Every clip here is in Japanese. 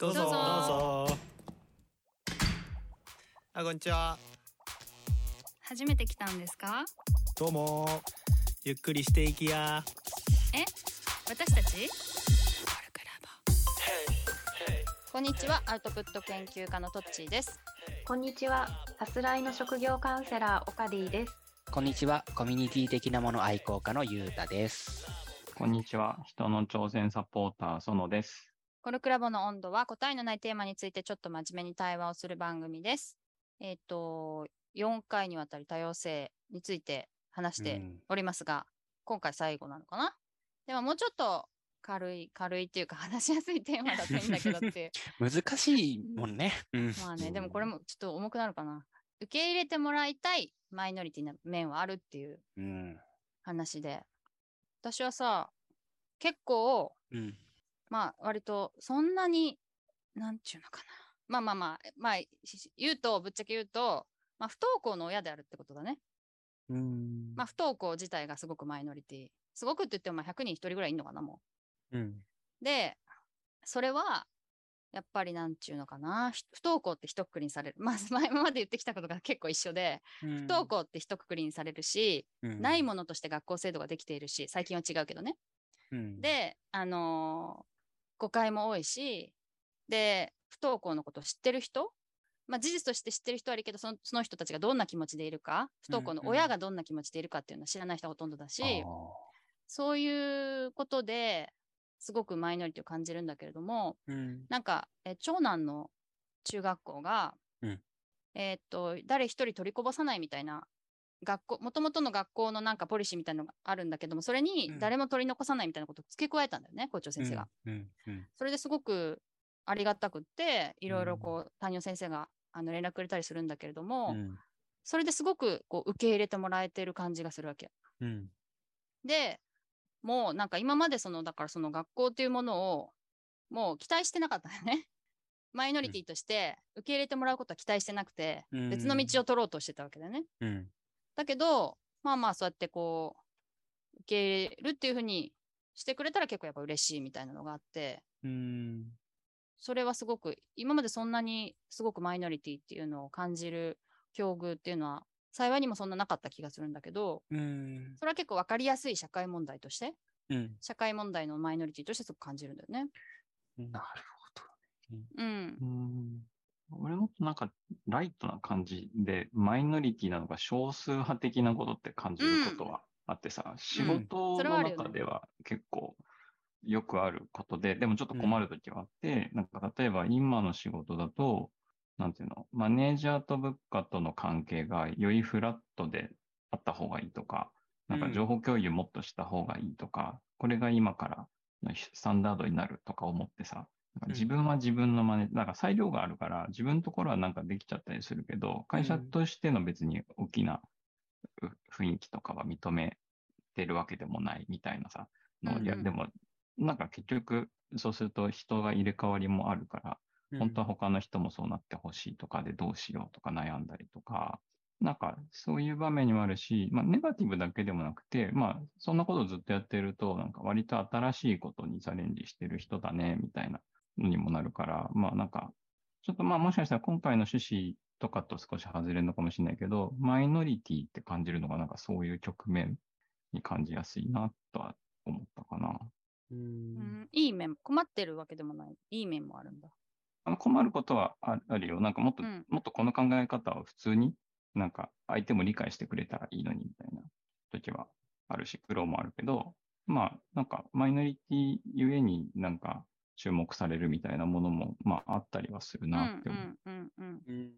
どうぞどうぞどうぞあこんにちは初めて来たんですか？どうもゆっくりしていきやえ？私たち？こんにちは、アウトプット研究家のトッチーです。こんにちは。さすらいの職業カウンセラー、オカディです。こんにちは。コミュニティ的なもの愛好家のゆうたです。こんにちは。人の挑戦サポーター、園です。コルクラボの温度は答えのないテーマについてちょっと真面目に対話をする番組です。えっ、と、4回にわたり多様性について話してうんおりますが、今回最後なのかな？でももうちょっと軽い、軽いっていうか 話しやすいテーマだといいんだけどっていう。難しいもんね。うん。まあね、でもこれもちょっと重くなるかな？受け入れてもらいたいマイノリティな面はあるっていううん。話で。私はさ、結構、うん。まあ、割と、そんなに、なんちゅうのかな。まあまあまあ、まあ、し言うと、ぶっちゃけ言うと、まあ、不登校の親であるってことだね。うん。まあ、不登校自体がすごくマイノリティ。すごくって言っても、まあ、100人1人ぐらいいんのかな、もうん。う。で、それは、やっぱりなんちゅうのかな。ひ不登校って一括りにされる。まあ、前まで言ってきたことが結構一緒で、不不登校って一括りにされるし、ないものとして学校制度ができているし、最近は違うけどね。の、で、あのー誤解も多いし、で、不登校のことを知ってる人、まあ、事実として知ってる人はいるけどその、その人たちがどんな気持ちでいるか、不登校のうんうん。親がどんな気持ちでいるかっていうのは知らない人がほとんどだし、あそういうことですごくマイノリティを感じるんだけれども、ーうん。なんか、え長男の中学校が、うん。えーっと、誰一人取りこぼさないみたいな、学校、もともとの学校のなんかポリシーみたいなのがあるんだけども、それにうん誰も取り残さないみたいなことを付け加えたんだよね、校長先生が。うん。うん。それですごくありがたくって、いろいろこう、担任の先生があの連絡くれたりするんだけれども、うん。それですごくこう受け入れてもらえてる感じがするわけ。うん。で、もうなんか今までその、だからその学校っていうものを、もう期待してなかったよね。マイノリティとして受け入れてもらうことは期待してなくて、うん別の道を取ろうとしてたわけだよね。うん。だけど、まあまあそうやってこう、受け入れるっていうふうにしてくれたら結構やっぱ嬉しいみたいなのがあって、うん。それはすごく、今までそんなにすごくマイノリティっていうのを感じる境遇っていうのは、幸いにもそんななかった気がするんだけど、うん。それは結構わかりやすい社会問題として、うん。社会問題のマイノリティとしてすごく感じるんだよね。なるほうんう。ん。俺もなんか、ライトな感じで、マイノリティなのか少数派的なことって感じることはあってさ、仕事の中では結構よくあることで、でもちょっと困るときはあって、なんか例えば今の仕事だと、なんていうの、マネージャーと部下との関係がよりフラットであった方がいいとか、なんか情報共有もっとした方がいいとか、これが今からのスタンダードになるとか思ってさ、自分は自分の真似、なんか裁量があるから、自分のところはなんかできちゃったりするけど、会社としての別に大きなう雰囲気とかは認めてるわけでもないみたいなさ、のいや、うん。うんでも、なんか結局、そうすると人が入れ替わりもあるから、ど。本当は他の人もそうなってほしいとかでどうしようとか悩んだりとか、なんかそういう場面にもあるし、まあネガティブだけでもなくて、まあそんなことをずっとやってると、なんか割と新しいことにチャレンジしてる人だね、みたいなのにもなるから、まあなんか、ちょっとまあもしかしたら今回の趣旨とかと少し外れるのかもしれないけど、マイノリティって感じるのがなんかそういう局面に感じやすいなとは思ったかな。う。うんん、いい面、困ってるわけでもない。いい面もあるんだ。あの困ることはああるよ。なんかもっと、うんもっとこの考え方を普通に、なんか相手も理解してくれたらいいのにみたいな時はあるし、苦労もあるけど、まあ、なんかマイノリティゆえになんか注目されるみたいなものも、まああったりはするうんなって思う。うんうんうん。うん。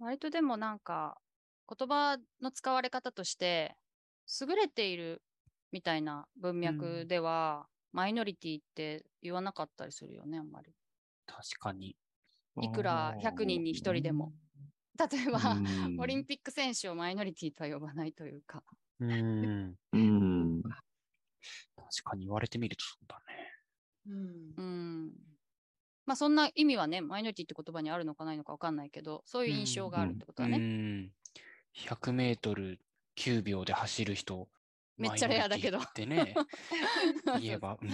割とでもなんか、言葉の使われ方として、優れているみたいな文脈では、マイノリティって言わなかったりするよね、あんまり。確かに。いくら100人に1人でも。例えば、オリンピック選手をマイノリティとは呼ばないというか。うん。うん。確かに言われてみるとそうだね。うんうん。まあそんな意味はね、マイノリティって言葉にあるのかないのかわかんないけど、そういう印象があるってことだね。うん。100メートル9秒で走る人。めっちゃレアだけどマイノリティってね、言えば、うん、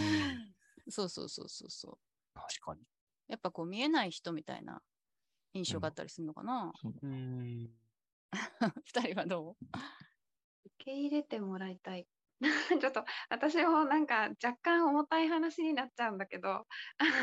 そうそうそうそうそう。確かに。やっぱこう見えない人みたいな印象があったりするのかな、そうん。二人はどう？受け入れてもらいたい。ちょっと私もなんか若干重たい話になっちゃうんだけど、あ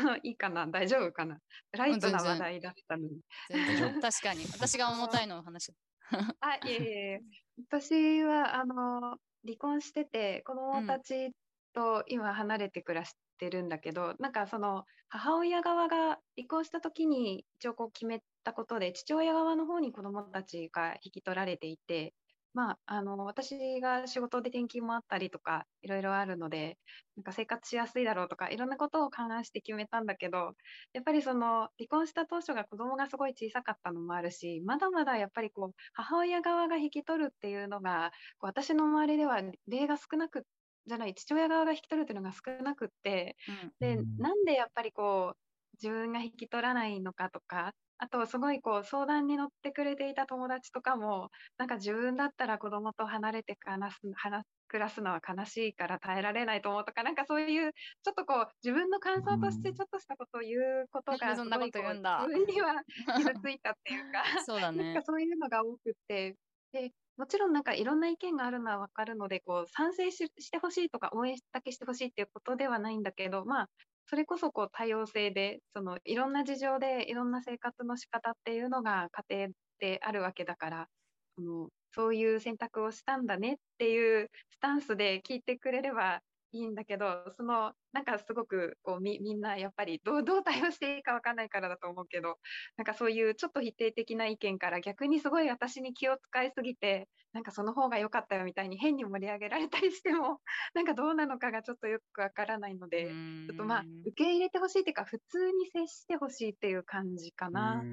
のいいかな？大丈夫かな？ライトな話題だったのに。確かに。私が重たいのを話し あ、いえいえ。私は、あの、離婚してて、子供たちと今離れて暮らしてるんだけど、なんかその、母親側が離婚した時に一応こう決めたことで、父親側の方に子供たちが引き取られていて、まあ、あの、私が仕事で転勤もあったりとか、いろいろあるので、なんか生活しやすいだろうとか、いろんなことを勘案して決めたんだけど、やっぱりその離婚した当初が子供がすごい小さかったのもあるし、まだまだやっぱりこう母親側が引き取るっていうのが、こう私の周りでは例が少なく、じゃない、父親側が引き取るっていうのが少なくって、で、うん。なんでやっぱりこう自分が引き取らないのかとか、あとすごいこう相談に乗ってくれていた友達とかも、なんか自分だったら子供と離れて話す、話暮らすのは悲しいから耐えられないと思うとか、なんかそういうちょっとこう自分の感想としてちょっとしたことを言うことが ですごいこう言うんだ。自分には 傷ついたっていうか、そうだねなんか。そういうのが多くって、で、もちろんなんかいろんな意見があるのはわかるので、こう賛成ししてほしいとか応援だけしてほしいっていうことではないんだけど、まあ、それこそこう多様性で、そのいろんな事情でいろんな生活の仕方っていうのが家庭であるわけだから、そのそういう選択をしたんだねっていうスタンスで聞いてくれればいいんだけど、そのなんかすごくこうみみんなやっぱりどうどう対応していいかわかんないからだと思うけど、なんかそういうちょっと否定的な意見から逆にすごい私に気を使いすぎて、なんかその方が良かったよみたいに変に盛り上げられたりしても、なんかどうなのかがちょっとよくわからないので、ちょっとまあ受け入れてほしいっていうか普通に接してほしいっていう感じかな。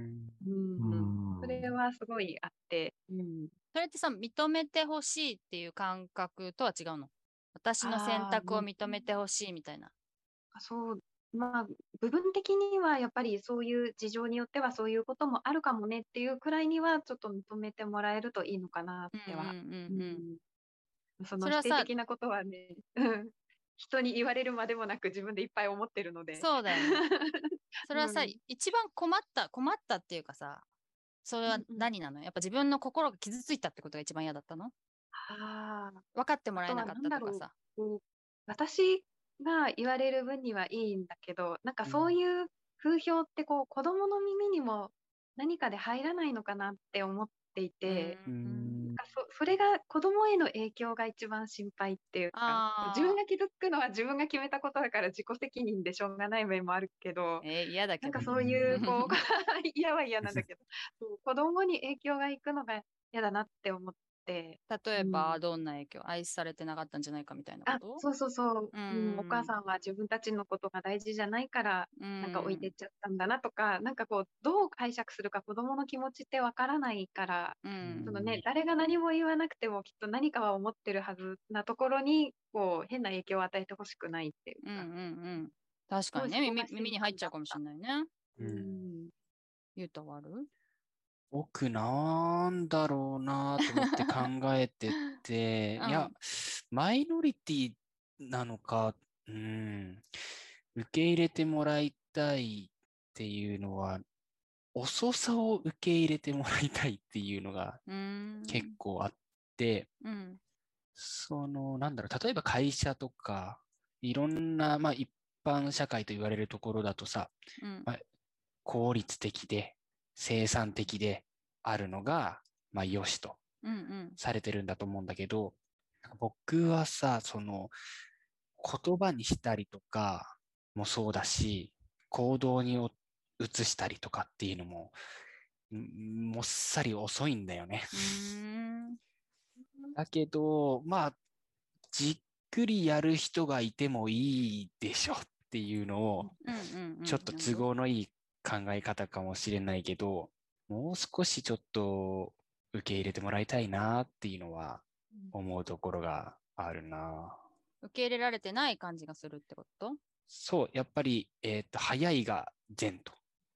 うん。それはすごいあって、うん、それってさ、認めてほしいっていう感覚とは違うの？私の選択を認めてほしいみたいな。そう、まあ、部分的にはやっぱりそういう事情によってはそういうこともあるかもねっていうくらいにはちょっと認めてもらえるといいのかなっては。うんうんうん。うん。うんそのそれはさ否定的なことはね、うん。人に言われるまでもなく自分でいっぱい思ってるので。そうだよね。それはさ、うん。一番困った、困ったっていうかさ、それは何なの、やっぱ自分の心が傷ついたってことが一番嫌だったの？ああ、分かってもらえなかったとかさ。こう。私が言われる分にはいいんだけど、なんかうん。そういう風評ってこう子供の耳にも何かで入らないのかなって思っていて、ううん。んなんかそそれが子供への影響が一番心配っていうか、自分が傷つくのは自分が決めたことだから自己責任でしょうがない面もあるけど、えー嫌だけど。なんかそういう、こう、嫌は嫌なんだけど、そう子供に影響がいくのが嫌だなって思って、例えば、うん。どんな影響愛されてなかったんじゃないかみたいなあこ、と？そうそうそう、ううんん、お母さんは自分たちのことが大事じゃないから、ななんか置いてっちゃったんだなとか、なんかこう、どう解釈するか子供の気持ちってわからないから、うんそのね、誰が何も言わなくてもきっと何かは思ってるはずなところに、こう、変な影響を与えてほしくないっていうか。うんうんうん。確かにね、耳耳に入っちゃうかもしれないね。ううん。んゆうたはある？僕なんだろうなと思って考えてて、うんいや、マイノリティなのか、うん、受け入れてもらいたいっていうのは、遅さを受け入れてもらいたいっていうのが。結構あって、うん。その、なんだろう、例えば会社とか、いろんな、まあ一般社会と言われるところだとさ、うんまあ効率的で生産的であるのが、まあ良しと。されてるんだと思うんだけど、僕はさ、その、言葉にしたりとかもそうだし、行動にお移したりとかっていうのも、んもっさり遅いんだよね。だけど、まあ、じっくりやる人がいてもいいでしょっていうのを。ちょっと都合のいい考え方かもしれないけど、もう少しちょっと受け入れてもらいたいなっていうのは思うところがあるな。受け入れられてない感じがするってこと？そう、やっぱり、えっと、早いが善と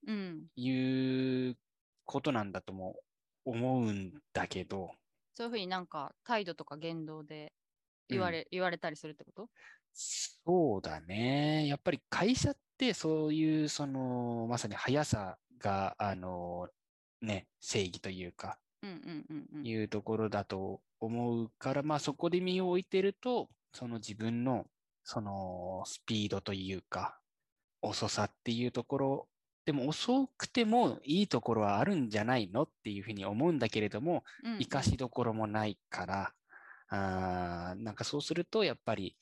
うん。いうことなんだとも思うんだけど、そういうふうになんか態度とか言動で言われ、言われたりするってこと？そうだね。やっぱり会社ってそういう、その、まさに速さが、あの、ね、正義というか、うんうんうんうん。いうところだと思うから、まあそこで身を置いてると、その自分の、そのスピードというか、遅さっていうところ、でも遅くてもいいところはあるんじゃないの？っていうふうに思うんだけれども、うんうん生かしどころもないから、あーなんかそうすると、やっぱり、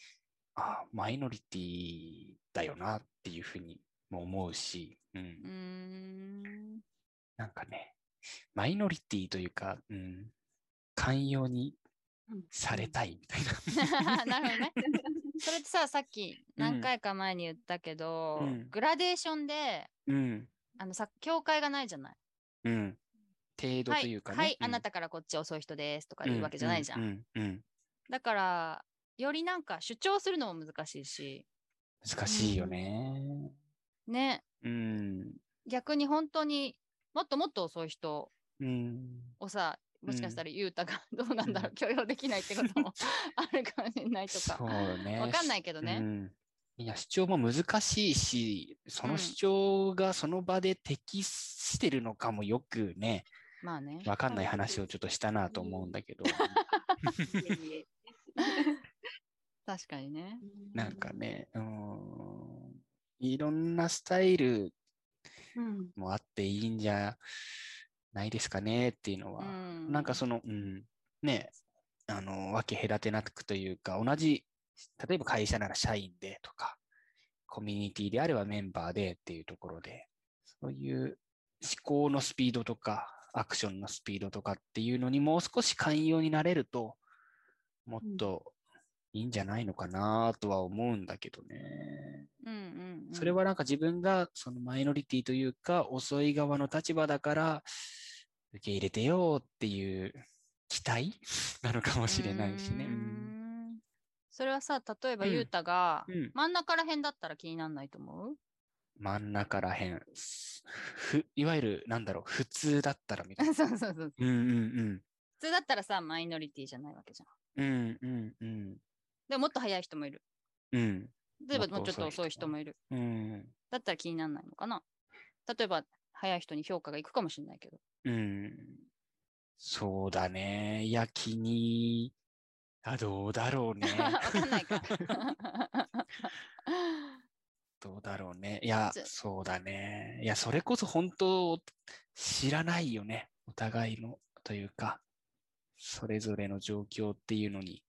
あーマイノリティだよなっていうふうにも思うし、うんうーん。なんかね、マイノリティというか、うん、寛容にうんされたいみたいな。なるほどね。それってさ、さっき何回か前に言ったけど、うんグラデーションで、うん、あのさ、境界がないじゃない。うん。程度はい、というかね。はい、うんあなたからこっち遅い人ですとか言うわけじゃないじゃん、うん。だから、よりなんか主張するのも難しいし、難しいよね。ね、うん、逆に本当にもっともっと遅い人うん。をさ、もしかしたらゆうたがどうなんだろう、許容できないってことも あるかもしれないとか。そ。うね。わかんないけどね。うん。いや、主張も難しいし、その主張がその場で適してるのかもよくね、まあね。わかんない話をちょっとしたなと思うんだけど、いえいえ 確かにね。なんかね、うん、いろんなスタイルうん。もあっていいんじゃないですかねっていうのうは、ん。なんかその、うん、ね、あの、分け隔てなくというか、同じ、例えば会社なら社員でとか、コミュニティであればメンバーでっていうところで、そういう思考のスピードとか、アクションのスピードとかっていうのにもう少し寛容になれると、もっといいんじゃないのかなとは思うんだけどね。うんうんうん、それはなんか自分がそのマイノリティというか、遅い側の立場だから、受け入れてよっていう期待？なのかもしれないしね。それはさ、例えばうん。ゆうたがうん。真ん中ら辺だったら気にならないと思う？真ん中らへん。ふ、いわゆる、なんだろう、普通だったらみたいな。そうそうそう。うんうん。普通だったらさ、マイノリティじゃないわけじゃん。うん。うんうんうん。でももっと早い人もいる。うん。例えばもうちょっと遅遅い人もいる。うん。だったら気にならないのかな例えば、早い人に評価がいくかもしれないけど。うん。そうだね。いや、気に、あ、どうだろうね。わかんないか。どうだろうね。いやそうだね。いや、それこそ本当知らないよね。お互いの、というか、それぞれの状況っていうのに。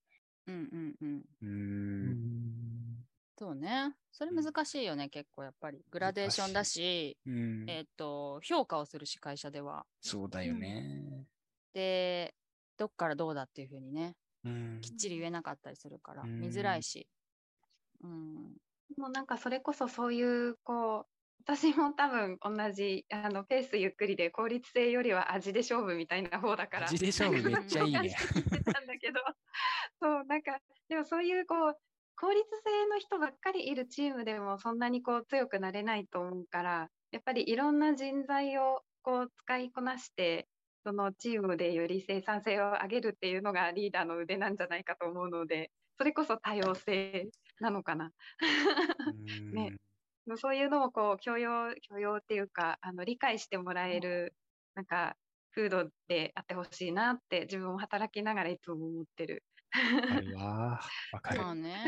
うんうんうん。うーん。そうね。それ難しいよね、結構やっぱり。グラデーションだし、うん。えっ、と、評価をするし、会社では。そうだよね。で、どっからどうだっていうふうにね、うん。きっちり言えなかったりするから、うん見づらいし。うん。もうなんかそれこそそういうこう私も多分同じあのペースゆっくりで効率性よりは味で勝負みたいな方だから味で勝負めっちゃいいね。昔言ってたんだけど そうなんかでもそういうこう効率性の人ばっかりいるチームでもそんなにこう強くなれないと思うからやっぱりいろんな人材をこう使いこなしてそのチームでより生産性を上げるっていうのがリーダーの腕なんじゃないかと思うのでそれこそ多様性なのかな。ねそういうのをこう許容許容っていうかあの理解してもらえるなんか風土であってほしいなって自分も働きながらいつも思ってる。わかるわ。わかる。まあね。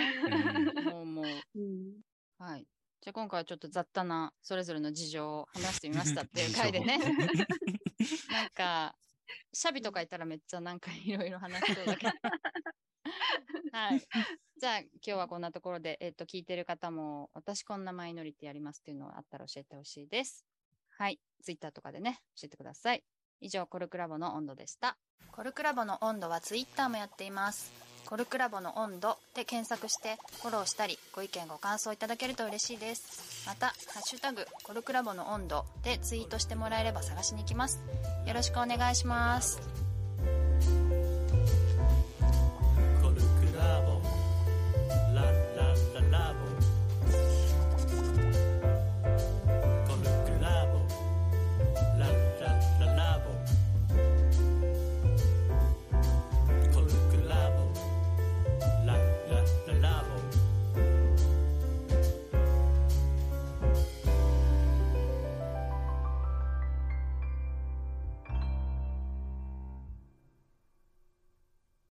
うん もうもう。うんはい。じゃあ今回はちょっと雑多なそれぞれの事情を話してみましたっていう 回でね。なんか、シャビとかいたらめっちゃなんかいろいろ話しそうだけど。はい。じゃあ今日はこんなところで、えっ、と、聞いてる方も、私こんなマイノリティありますっていうのがあったら教えてほしいです。はい。ツイッターとかでね、教えてください。以上、コルクラボの温度でした。コルクラボの温度はツイッターもやっています。コルクラボの温度で検索してフォローしたりご意見ご感想いただけると嬉しいですまた「ハッシュタグコルクラボの温度」でツイートしてもらえれば探しに行きますよろしくお願いします